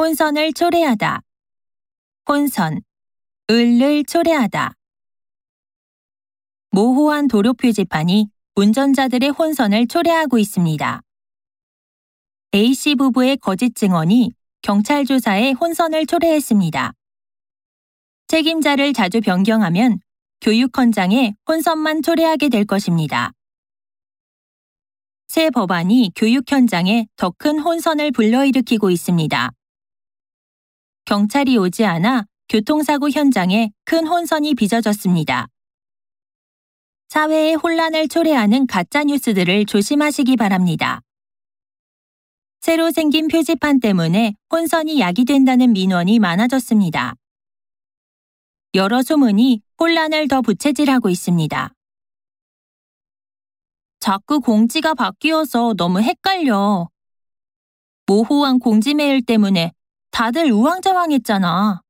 혼선을 초래하다. 혼선, 을을 초래하다. 모호한 도로 표지판이 운전자들의 혼선을 초래하고 있습니다. A씨 부부의 거짓 증언이 경찰 조사에 혼선을 초래했습니다. 책임자를 자주 변경하면 교육헌장에 혼선만 초래하게 될 것입니다. 새 법안이 교육 현장에 더 큰 혼선을 불러일으키고 있습니다. 경찰이 오지 않아 교통사고 현장에 큰 혼선이 빚어졌습니다. 사회에 혼란을 초래하는 가짜 뉴스들을 조심하시기 바랍니다. 새로 생긴 표지판 때문에 혼선이 야기된다는 민원이 많아졌습니다. 여러 소문이 혼란을 더 부채질하고 있습니다. 자꾸 공지가 바뀌어서 너무 헷갈려. 모호한 공지 메일 때문에 다들 우왕좌왕했잖아.